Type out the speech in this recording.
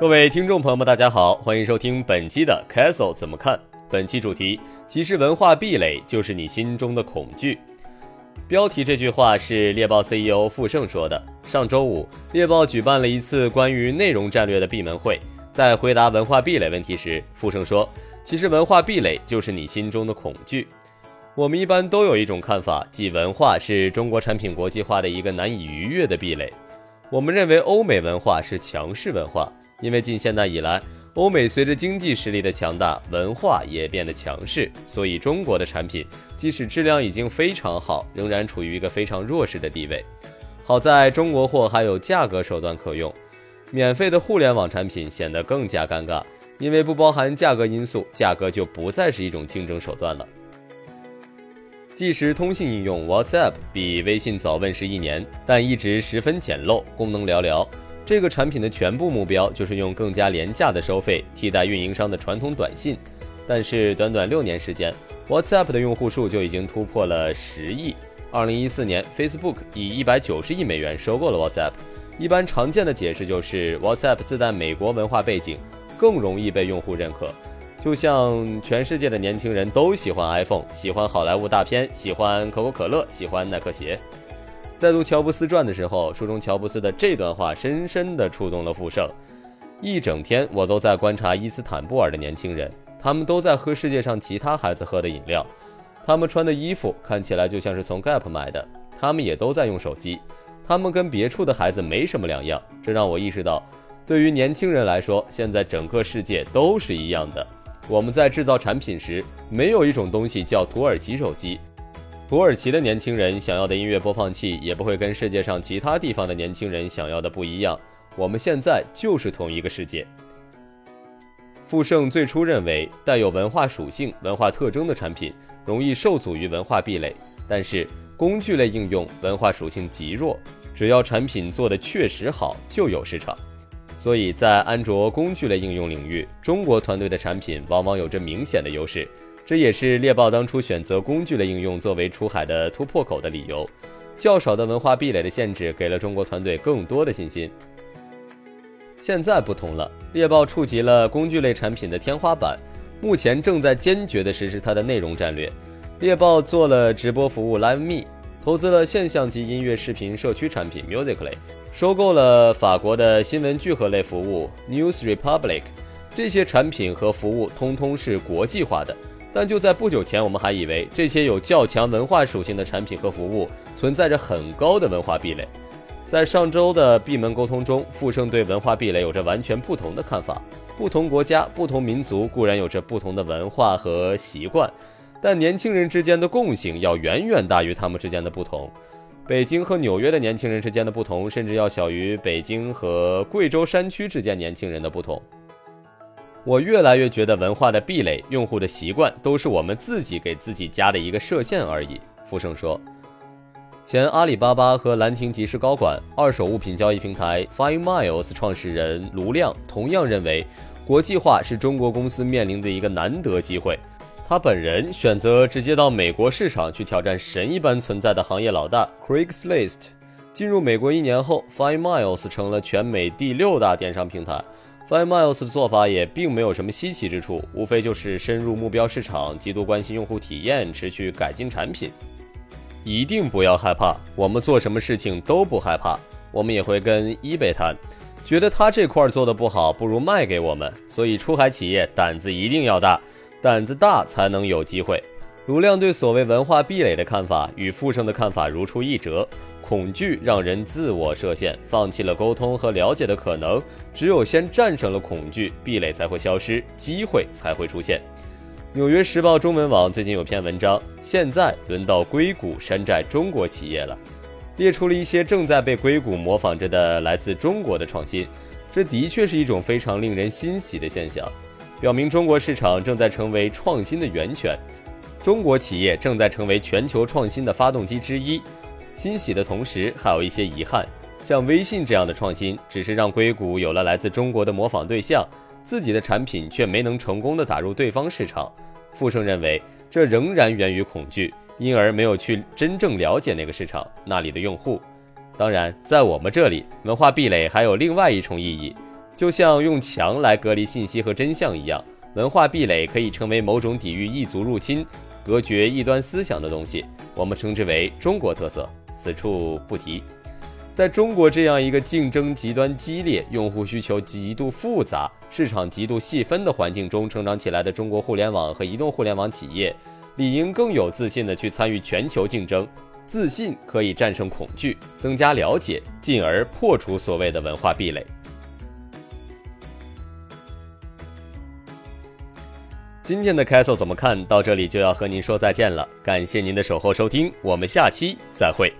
各位听众朋友们，大家好，欢迎收听本期的 Castle 怎么看？本期主题：其实文化壁垒就是你心中的恐惧。标题这句话是猎豹 CEO 傅盛说的。上周五，猎豹举办了一次关于内容战略的闭门会，在回答文化壁垒问题时，傅盛说：“其实文化壁垒就是你心中的恐惧。我们一般都有一种看法，即文化是中国产品国际化的一个难以逾越的壁垒。我们认为欧美文化是强势文化。”因为近现代以来，欧美随着经济实力的强大，文化也变得强势，所以中国的产品即使质量已经非常好，仍然处于一个非常弱势的地位。好在中国货还有价格手段可用，免费的互联网产品显得更加尴尬，因为不包含价格因素，价格就不再是一种竞争手段了。即时通信应用 WhatsApp 比微信早问世一年，但一直十分简陋，功能寥寥。这个产品的全部目标就是用更加廉价的收费替代运营商的传统短信，但是短短六年时间，WhatsApp 的用户数就已经突破了十亿。二零一四年，Facebook 以一百九十亿美元收购了 WhatsApp。一般常见的解释就是 WhatsApp 自带美国文化背景，更容易被用户认可。就像全世界的年轻人都喜欢 iPhone，喜欢好莱坞大片，喜欢可口可乐，喜欢耐克鞋。在读《乔布斯传》的时候，书中乔布斯的这段话深深地触动了傅盛。一整天，我都在观察伊斯坦布尔的年轻人，他们都在喝世界上其他孩子喝的饮料，他们穿的衣服看起来就像是从 Gap 买的，他们也都在用手机，他们跟别处的孩子没什么两样。这让我意识到，对于年轻人来说，现在整个世界都是一样的。我们在制造产品时，没有一种东西叫土耳其手机。土耳其的年轻人想要的音乐播放器也不会跟世界上其他地方的年轻人想要的不一样。我们现在就是同一个世界。富盛最初认为带有文化属性、文化特征的产品容易受阻于文化壁垒，但是工具类应用文化属性极弱，只要产品做的确实好就有市场。所以在安卓工具类应用领域，中国团队的产品往往有着明显的优势。这也是猎豹当初选择工具类应用作为出海的突破口的理由。较少的文化壁垒的限制，给了中国团队更多的信心。现在不同了，猎豹触及了工具类产品的天花板，目前正在坚决地实施它的内容战略。猎豹做了直播服务 Live Me，投资了现象级音乐视频社区产品 Musically，收购了法国的新闻聚合类服务 News Republic。这些产品和服务通通是国际化的。但就在不久前，我们还以为这些有较强文化属性的产品和服务存在着很高的文化壁垒。在上周的闭门沟通中，富盛对文化壁垒有着完全不同的看法。不同国家、不同民族固然有着不同的文化和习惯，但年轻人之间的共性要远远大于他们之间的不同。北京和纽约的年轻人之间的不同，甚至要小于北京和贵州山区之间年轻人的不同。我越来越觉得文化的壁垒、用户的习惯都是我们自己给自己加的一个设限而已。傅盛说，前阿里巴巴和兰亭集市高管、二手物品交易平台 Five Miles 创始人卢亮同样认为，国际化是中国公司面临的一个难得机会。他本人选择直接到美国市场去挑战神一般存在的行业老大 Craigslist。进入美国一年后，Five Miles 成了全美第六大电商平台。Five Miles 的做法也并没有什么稀奇之处，无非就是深入目标市场，极度关心用户体验，持续改进产品。一定不要害怕，我们做什么事情都不害怕。我们也会跟 eBay 谈，觉得他这块做的不好，不如卖给我们。所以出海企业胆子一定要大，胆子大才能有机会。卢亮对所谓文化壁垒的看法与傅盛的看法如出一辙。恐惧让人自我设限，放弃了沟通和了解的可能。只有先战胜了恐惧，壁垒才会消失，机会才会出现。纽约时报中文网最近有篇文章，现在轮到硅谷山寨中国企业了，列出了一些正在被硅谷模仿着的来自中国的创新。这的确是一种非常令人欣喜的现象，表明中国市场正在成为创新的源泉，中国企业正在成为全球创新的发动机之一。欣喜的同时，还有一些遗憾。像微信这样的创新，只是让硅谷有了来自中国的模仿对象，自己的产品却没能成功的打入对方市场。傅盛认为，这仍然源于恐惧，因而没有去真正了解那个市场那里的用户。当然，在我们这里，文化壁垒还有另外一重意义，就像用墙来隔离信息和真相一样，文化壁垒可以成为某种抵御异族入侵、隔绝异端思想的东西，我们称之为中国特色。此处不提。在中国这样一个竞争极端激烈、用户需求极度复杂、市场极度细分的环境中成长起来的中国互联网和移动互联网企业，理应更有自信地去参与全球竞争。自信可以战胜恐惧，增加了解，进而破除所谓的文化壁垒。今天的开 e 怎么看到这里就要和您说再见了，感谢您的守候收听，我们下期再会。